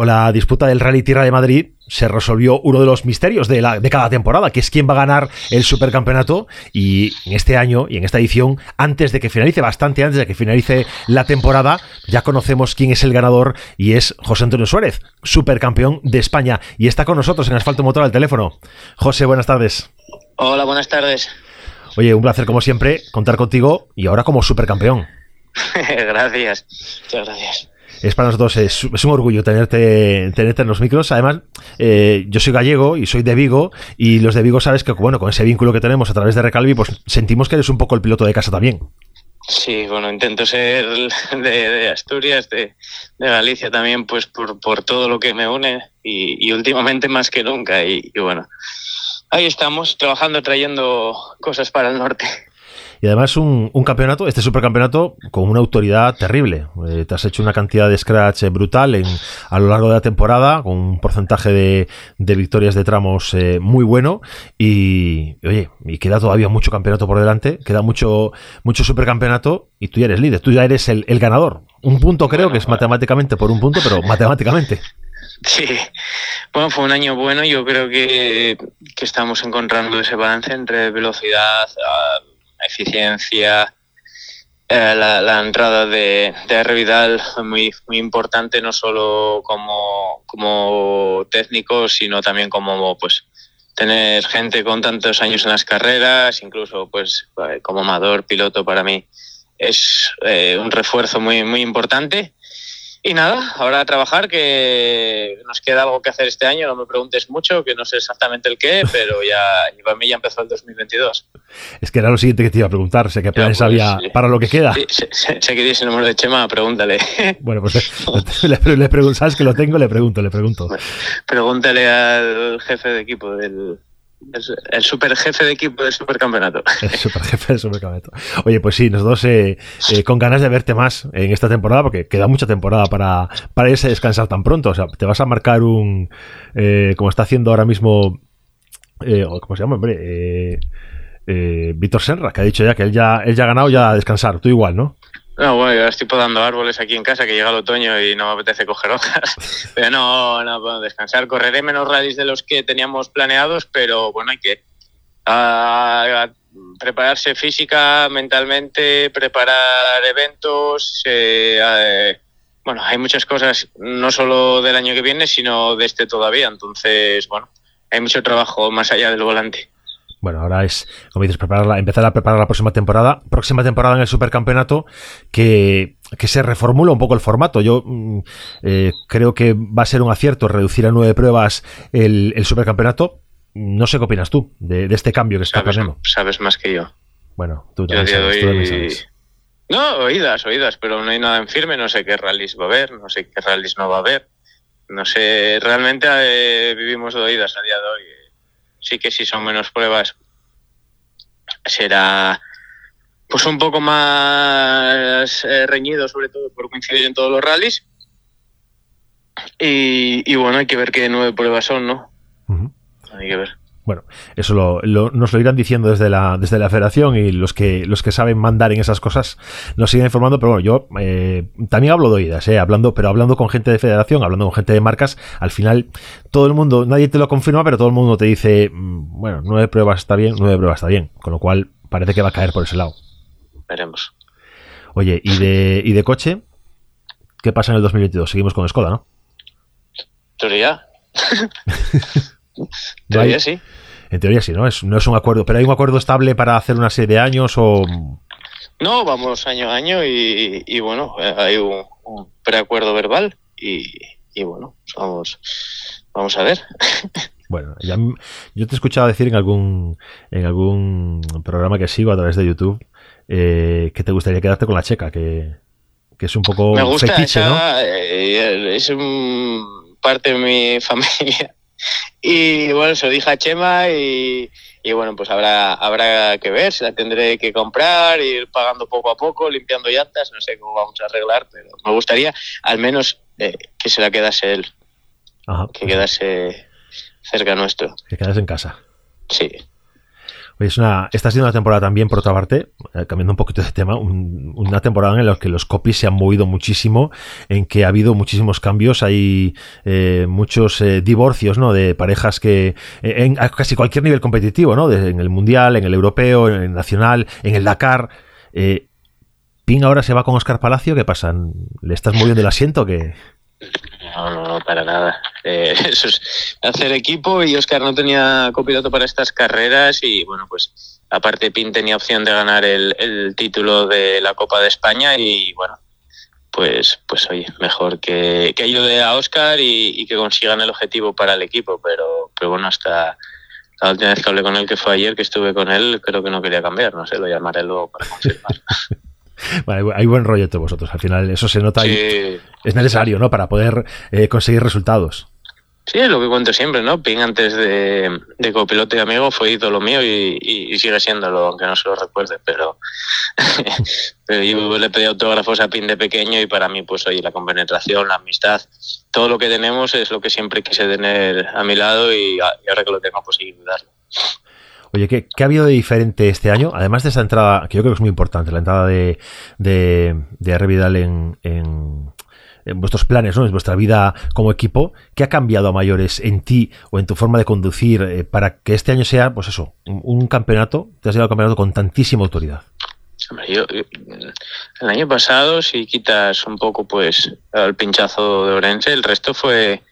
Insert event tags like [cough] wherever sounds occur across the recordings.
Con la disputa del Rally Tierra de Madrid se resolvió uno de los misterios de, la, de cada temporada, que es quién va a ganar el supercampeonato. Y en este año y en esta edición, antes de que finalice, bastante antes de que finalice la temporada, ya conocemos quién es el ganador y es José Antonio Suárez, supercampeón de España. Y está con nosotros en Asfalto Motor al teléfono. José, buenas tardes. Hola, buenas tardes. Oye, un placer como siempre contar contigo y ahora como supercampeón. [laughs] gracias, muchas gracias es para nosotros es, un orgullo tenerte, tenerte en los micros. Además, eh, yo soy gallego y soy de Vigo, y los de Vigo sabes que, bueno, con ese vínculo que tenemos a través de Recalvi, pues sentimos que eres un poco el piloto de casa también. Sí, bueno, intento ser [laughs] de, Asturias, de, Galicia también, pues por, por, todo lo que me une y, últimamente más que nunca. y bueno, ahí estamos trabajando, trayendo cosas para el norte. Y además un, campeonato, este supercampeonato, con una autoridad terrible. Eh, te has hecho una cantidad de scratch eh, brutal en, a lo largo de la temporada, con un porcentaje de, victorias de tramos eh, muy bueno. Y oye, y queda todavía mucho campeonato por delante, queda mucho, mucho supercampeonato y tú ya eres líder, tú ya eres el, ganador. Un punto creo que es matemáticamente por un punto, pero [laughs] matemáticamente. Sí, bueno, fue un año bueno. Yo creo que, que estamos encontrando ese balance entre velocidad, eficiencia, eh, la, entrada de, de Revidal muy, muy importante, no solo como, como técnico, sino también como pues tener gente con tantos años en las carreras, incluso pues eh, como amador, piloto para mí es eh, un refuerzo muy, muy importante. Y nada, ahora a trabajar, que nos queda algo que hacer este año, no me preguntes mucho, que no sé exactamente el qué, [laughs] pero ya para mí ya empezó el 2022. Es que era lo siguiente que te iba a preguntar, sé que planes pues, había para lo que queda. sé, que tienes el número de Chema, pregúntale. [laughs] Bueno, pues [laughs] le, le, pregunto, sabes que lo tengo, le pregunto, le pregunto. Pregúntale al jefe de equipo del, el super jefe de equipo del supercampeonato. [laughs] El super jefe del supercampeonato. Oye, pues sí, nosotros eh, eh, con ganas de verte más en esta temporada, porque queda mucha temporada para, para irse a descansar tan pronto. O sea, te vas a marcar un. Eh, como está haciendo ahora mismo. ¿Cómo se llama, hombre? Víctor Senra, que ha dicho ya que él ya, él ya ha ganado ya a descansar. Tú igual, ¿no? No, bueno, yo estoy podando árboles aquí en casa que llega el otoño y no me apetece coger hojas. [laughs] Pero no, no puedo descansar. Correré menos rallies de los que teníamos planeados, pero bueno, hay que prepararse física, mentalmente, preparar eventos. Eh, bueno, hay muchas cosas, no solo del año que viene, sino de este todavía. Entonces, bueno, hay mucho trabajo más allá del volante. Bueno, ahora es, como dices, prepararla, empezar a preparar la próxima temporada. Próxima temporada en el supercampeonato que, que se reformula un poco el formato. Yo mm, eh, creo que va a ser un acierto reducir a nueve pruebas el, el supercampeonato. No sé qué opinas tú de, este cambio que está pasando. Sabes más que yo. Bueno, tú también, sabes, No, oídas, oídas, pero no hay nada en firme. No sé qué rallies va a haber, no sé qué rallies no va a haber. No sé, realmente eh, vivimos de oídas a día de hoy sí que si son menos pruebas será pues un poco más eh, reñido, sobre todo por coincidir en todos los rallies. Y, bueno, hay que ver qué nueve pruebas son, ¿no? Hay que ver. Bueno, eso lo, nos lo irán diciendo desde la, desde la federación y los que, los que saben mandar en esas cosas nos siguen informando, pero bueno, yo eh, también hablo de oídas, eh, hablando, pero hablando con gente de federación, hablando con gente de marcas, al final todo el mundo, nadie te lo confirma, pero todo el mundo te dice, mm, bueno, nueve pruebas está bien, nueve pruebas está bien, con lo cual parece que va a caer por ese lado. Veremos. Oye, ¿y de, y de coche? ¿Qué pasa en el 2022? Seguimos con Skoda, ¿no? Teoría. [laughs] teoría sí. En teoría sí, ¿no? Es, no es un acuerdo, pero hay un acuerdo estable para hacer una serie de años o... No, vamos año a año y, bueno, hay un, preacuerdo verbal y, bueno, vamos, vamos a ver. [laughs] Bueno, ya, yo te he escuchado decir en algún, en algún programa que sigo a través de YouTube eh, que te gustaría quedarte con la checa, que, es un poco Me gusta fetiche, ¿no? Eh, es un, parte de mi [laughs] familia y bueno, se lo dije a Chema y, y bueno, pues habrá, habrá que ver, se la tendré que comprar, ir pagando poco a poco, limpiando llantas, no sé cómo vamos a arreglar, pero me gustaría al menos eh, que se la quedase él, que quedase cerca nuestro. Que quedase en casa. Sí. Es una, esta ha sido una temporada también, por otra parte, eh, cambiando un poquito de tema, una temporada en la que los copies se han movido muchísimo, en que ha habido muchísimos cambios, hay eh, muchos eh, divorcios ¿no? de parejas que en casi cualquier nivel competitivo, ¿no? en el mundial, en el europeo, en el nacional, en el Dakar. Ping ahora se va con Oscar Palacio, ¿qué pasa? ¿Le estás moviendo el asiento? que no, no, no, para nada. Eh, [laughs] eso es hacer equipo y Oscar no tenía copiloto para estas carreras y bueno, pues aparte Pin tenía opción de ganar el, título de la Copa de España y bueno, pues, pues oye, mejor que, ayude a Oscar y, que consigan el objetivo para el equipo, pero, pero bueno, hasta la última vez que hablé con él, que fue ayer, que estuve con él, creo que no quería cambiar, no sé, lo llamaré luego para confirmar. [laughs] hay buen rollo entre vosotros. Al final, eso se nota y es necesario, ¿no? Para poder eh, conseguir resultados. Sí, es lo que cuento siempre, ¿no? Ping antes de, copiloto y amigo fue ídolo mío y, sigue siéndolo, aunque no se lo recuerde, pero, [laughs] pero yo le pedí autógrafos a Ping de pequeño y para mí, pues oye, la compenetración, la amistad, todo lo que tenemos es lo que siempre quise tener a mi lado y, ahora que lo tengo, pues seguir darlo. Oye, ¿qué, ha habido de diferente este año? Además de esa entrada, que yo creo que es muy importante, la entrada de, de, de en, en, vuestros planes, ¿no? en vuestra vida como equipo, ¿qué ha cambiado a mayores en ti o en tu forma de conducir eh, para que este año sea, pues eso, un, campeonato, te has llegado a campeonato con tantísima autoridad? yo, el año pasado, si quitas un poco pues el pinchazo de Orense, el resto fue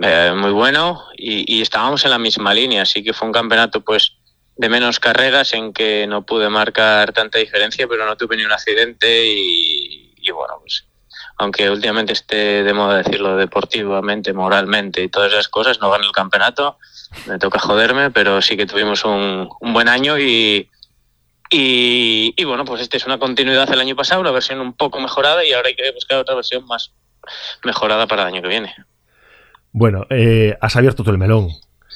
eh, muy bueno y, estábamos en la misma línea, así que fue un campeonato pues de menos carreras en que no pude marcar tanta diferencia, pero no tuve ni un accidente y, bueno, pues aunque últimamente esté de moda decirlo deportivamente, moralmente y todas esas cosas, no gano el campeonato, me toca joderme, pero sí que tuvimos un, buen año y, y, y, bueno, pues este es una continuidad del año pasado, una versión un poco mejorada y ahora hay que buscar otra versión más mejorada para el año que viene. Bueno, eh, has abierto tú el melón.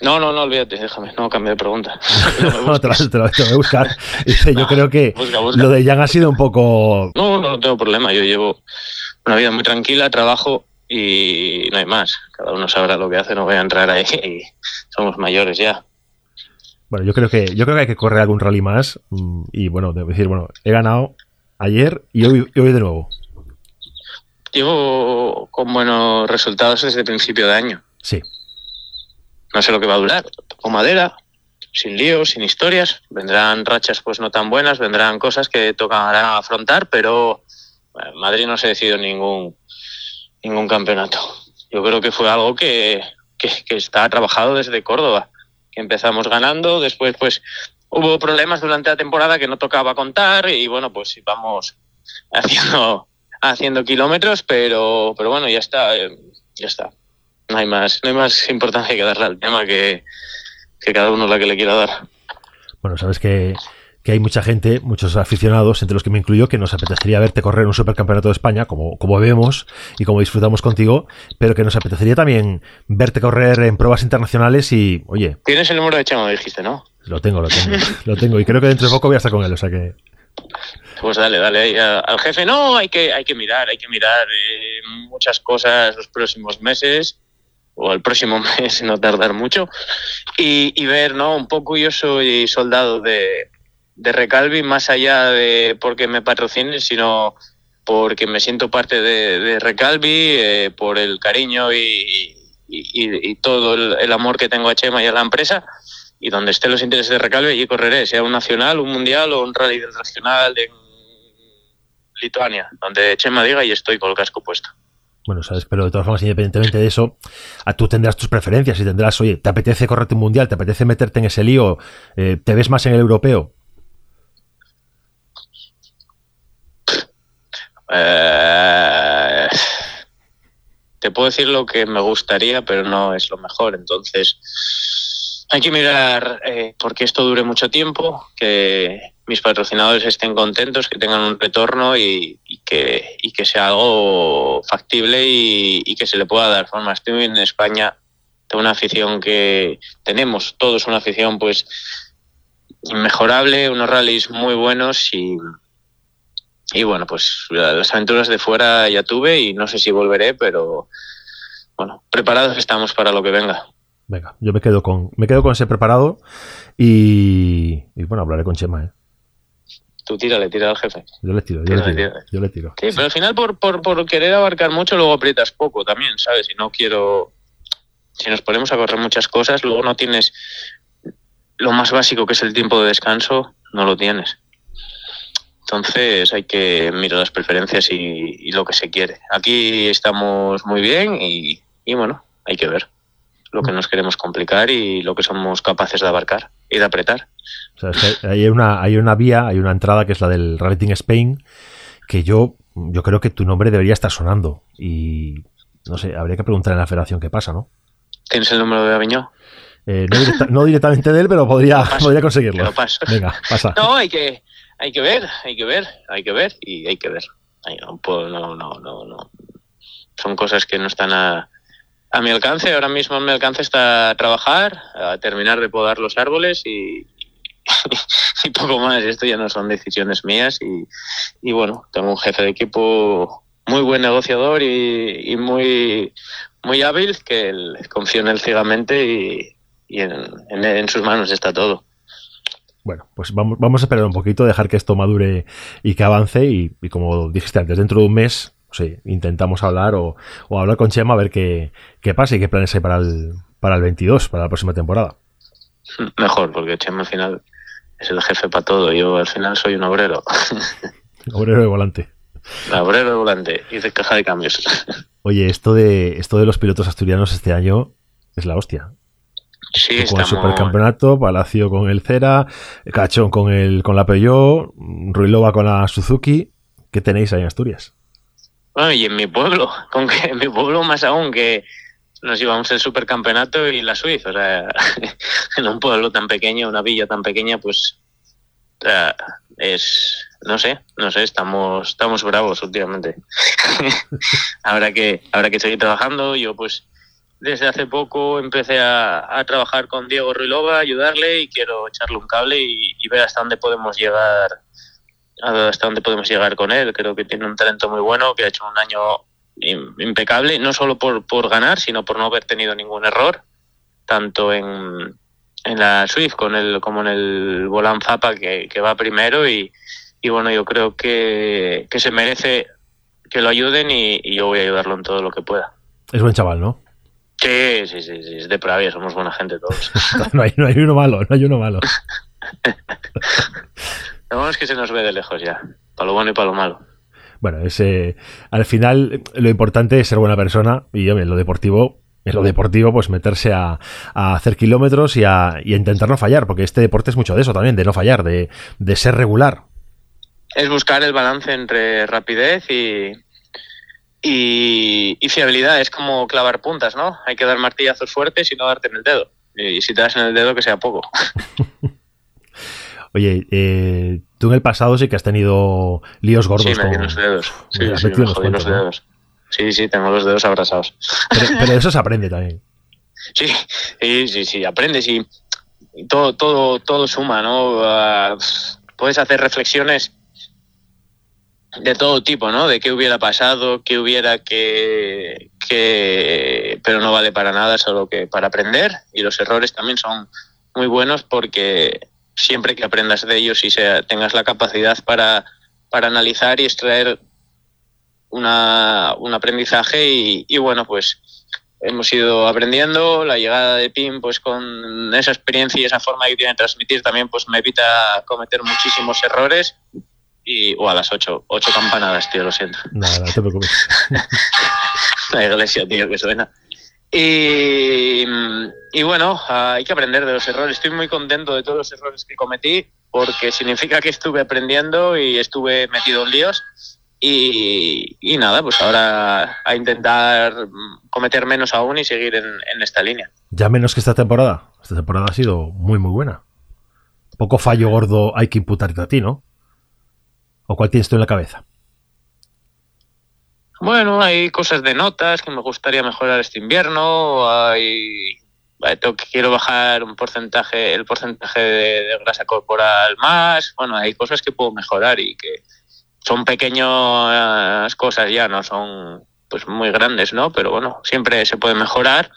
No, no, no, olvídate, déjame, no cambie de pregunta. [laughs] No, te, lo, voy a buscar. yo creo que lo de Jan ha sido un poco... No, no, no tengo problema, yo llevo una vida muy tranquila, trabajo y no hay más. Cada uno sabrá lo que hace, no voy a entrar ahí [laughs] y somos mayores ya. Bueno, yo creo que yo creo que hay que correr algún rally más mm, y bueno, debo decir, bueno, he ganado ayer y hoy, y hoy de nuevo llevo con buenos resultados desde el principio de año. Sí. No sé lo que va a durar. Toco madera, sin líos, sin historias. Vendrán rachas pues no tan buenas, vendrán cosas que tocarán afrontar, pero Madrid no se decidido ningún, ningún campeonato. Yo creo que fue algo que, que, que está trabajado desde Córdoba, que empezamos ganando, después pues hubo problemas durante la temporada que no tocaba contar y bueno, pues vamos [laughs] haciendo haciendo kilómetros, pero, pero bueno, ya está, eh, ya está. No hay más, no hay más importancia que darle al tema que, que cada uno la que le quiera dar. Bueno, sabes que, que, hay mucha gente, muchos aficionados, entre los que me incluyo, que nos apetecería verte correr un supercampeonato de España, como, como vemos y como disfrutamos contigo, pero que nos apetecería también verte correr en pruebas internacionales y, oye. Tienes el número de Chema, dijiste, ¿no? Lo tengo, lo tengo, lo tengo. Y creo que dentro de poco voy a estar con él, o sea que. Pues dale, dale al jefe. No, hay que, hay que mirar, hay que mirar eh, muchas cosas los próximos meses o el próximo [laughs] mes, no tardar mucho, y, ver, ¿no? Un poco yo soy soldado de, Recalvi, más allá de porque me patrocinen, sino porque me siento parte de, Recalvi, eh, por el cariño y, todo el, amor que tengo a Chema y a la empresa y donde estén los intereses de Recalve, allí correré, sea un nacional, un mundial o un rally del nacional en Lituania, donde Chema diga y estoy con el casco puesto. Bueno, sabes, pero de todas formas, independientemente de eso, tú tendrás tus preferencias y tendrás, oye, ¿te apetece correrte un mundial? ¿Te apetece meterte en ese lío? Eh, ¿Te ves más en el europeo? Eh, te puedo decir lo que me gustaría, pero no es lo mejor. Entonces, hay que mirar eh, porque esto dure mucho tiempo, que mis patrocinadores estén contentos, que tengan un retorno y, que, sea algo factible y, que se le pueda dar forma. Estoy en España tengo una afición que tenemos todos una afición pues inmejorable, unos rallies muy buenos y bueno, pues las aventuras de fuera ya tuve y no sé si volveré, pero bueno, preparados estamos para lo que venga. Venga, yo me quedo con, me quedo con ese preparado y, bueno, hablaré con Chema, ¿eh? Tú tírale, tira al jefe. Yo le tiro, yo, le tiro, yo le tiro. Sí, pero al final por, por, por querer abarcar mucho luego aprietas poco también, ¿sabes? Y no quiero... Si nos ponemos a correr muchas cosas, luego no tienes lo más básico que es el tiempo de descanso, no lo tienes. Entonces hay que mirar las preferencias y, lo que se quiere. Aquí estamos muy bien y, bueno, hay que ver lo que nos queremos complicar y lo que somos capaces de abarcar y de apretar. hay, una, hay una vía, hay una entrada que es la del Rallying Spain, que yo, yo creo que tu nombre debería estar sonando. Y no sé, habría que preguntar en la federación qué pasa, ¿no? ¿Tienes el número de Aviñón? Eh, no, directamente de él, pero podría, [laughs] podría conseguirlo. Venga, pasa. No, hay que, hay que ver, hay que ver, hay que ver y hay que ver. no, no, no, no, Son cosas que no están a, a mi alcance. Ahora mismo a mi alcance está trabajar, a terminar de podar los árboles y, [laughs] y poco más. Esto ya no son decisiones mías y, y, bueno, tengo un jefe de equipo muy buen negociador y, y muy, muy hábil que confío en él ciegamente y, y en, en sus manos está todo. Bueno, pues vamos, vamos a esperar un poquito, dejar que esto madure y que avance. Y, como dijiste antes, dentro de un mes sí, intentamos hablar o, hablar con Chema a ver qué, pasa y qué planes hay para el, para el 22, para la próxima temporada. Mejor, porque Chema al final es el jefe para todo. Yo al final soy un obrero. [laughs] obrero de volante. obrero de volante y de caja de cambios. [laughs] Oye, esto de, esto de los pilotos asturianos este año es la hostia. Sí, con el supercampeonato, Palacio con el Cera, Cachón con el con la Peugeot, Ruilova con la Suzuki. ¿Qué tenéis ahí en Asturias? Bueno, y en mi pueblo, [laughs] con que en mi pueblo más aún que nos llevamos el supercampeonato y la Suiza. O sea, [laughs] en un pueblo tan pequeño, una villa tan pequeña, pues es no sé, no sé, estamos estamos bravos últimamente. [laughs] habrá que habrá que seguir trabajando. Yo pues desde hace poco empecé a, trabajar con Diego Ruilova, ayudarle y quiero echarle un cable y, ver hasta dónde podemos llegar hasta dónde podemos llegar con él. Creo que tiene un talento muy bueno, que ha hecho un año impecable, no solo por, por ganar, sino por no haber tenido ningún error, tanto en, en la Swift con el, como en el Volan Zapa, que, va primero. Y, y, bueno, yo creo que, que se merece que lo ayuden y, y yo voy a ayudarlo en todo lo que pueda. Es buen chaval, ¿no? Sí, sí, sí, sí, es de Pravia, somos buena gente todos. [laughs] no, hay, no hay uno malo, no hay uno malo. [laughs] lo bueno es que se nos ve de lejos ya, para lo bueno y para lo malo. Bueno, ese, al final lo importante es ser buena persona y en lo deportivo, en lo deportivo, pues meterse a, hacer kilómetros y a, intentar no fallar, porque este deporte es mucho de eso también, de no fallar, de, de ser regular. Es buscar el balance entre rapidez y, y, fiabilidad es como clavar puntas, ¿no? Hay que dar martillazos fuertes y no darte en el dedo. Y si te das en el dedo, que sea poco. [laughs] Oye, eh, tú en el pasado sí que has tenido líos gordos. Sí, me los dedos. Sí, sí, los dedos. Sí, sí, tengo los dedos abrazados. Pero, eso se aprende también. [laughs] Sí, sí, sí, sí, aprendes y, todo, todo, todo suma, ¿no? Ah, puedes hacer reflexiones de todo tipo, ¿no? De qué hubiera pasado, qué hubiera que, que... Pero no vale para nada, solo que para aprender. Y los errores también son muy buenos porque siempre que aprendas de ellos y sea, tengas la capacidad para, para analizar y extraer una, un aprendizaje y, y, bueno, pues hemos ido aprendiendo. La llegada de PIM, pues con esa experiencia y esa forma que tiene de transmitir también, pues me evita cometer muchísimos errores y, o a las 8, 8 campanadas, tío, lo siento. Nada, no te preocupes. [laughs] La iglesia, tío, que suena. Y, bueno, hay que aprender de los errores. Estoy muy contento de todos los errores que cometí porque significa que estuve aprendiendo y estuve metido en líos. Y, y nada, pues ahora a intentar cometer menos aún y seguir en, en, esta línea. Ya menos que esta temporada. Esta temporada ha sido muy, muy buena. Poco fallo gordo hay que imputarte a ti, ¿no? ¿O cuál tienes tú en la cabeza? Bueno, hay cosas de notas que me gustaría mejorar este invierno. Hay, quiero bajar un porcentaje, el porcentaje de, grasa corporal más. Bueno, hay cosas que puedo mejorar y que son pequeñas cosas ya, no son pues muy grandes, ¿no? Pero bueno, siempre se puede mejorar.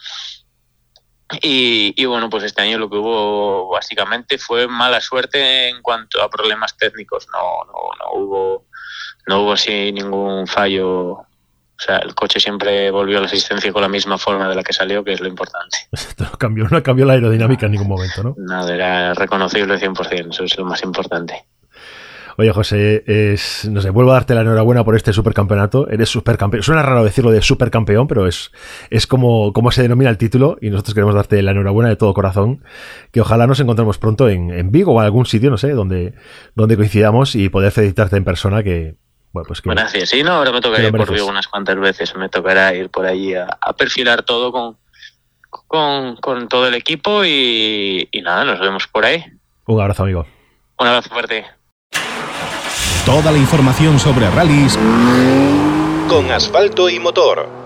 Y, y, bueno, pues este año lo que hubo básicamente fue mala suerte en cuanto a problemas técnicos. No, no, no hubo, no hubo así ningún fallo o sea, el coche siempre volvió a la asistencia con la misma forma de la que salió, que es lo importante. [laughs] no cambió, no cambió la aerodinámica en ningún momento, ¿no? Nada, era reconocible 100%, eso es lo más importante. Oye, José, es, no sé, vuelvo a darte la enhorabuena por este supercampeonato. Eres supercampeón. Suena raro decirlo de supercampeón, pero es, es como, como se denomina el título y nosotros queremos darte la enhorabuena de todo corazón. Que ojalá nos encontremos pronto en, en Vigo o en algún sitio, no sé, donde, donde coincidamos y poder felicitarte en persona, que, bueno, pues Gracias. Sí, no, ahora me tocará ir por Vigo unas cuantas veces. Me tocará ir por allí a, perfilar todo con, con, con, todo el equipo y, y nada, nos vemos por ahí. Un abrazo, amigo. Un abrazo fuerte. Toda la información sobre rallies con asfalto y motor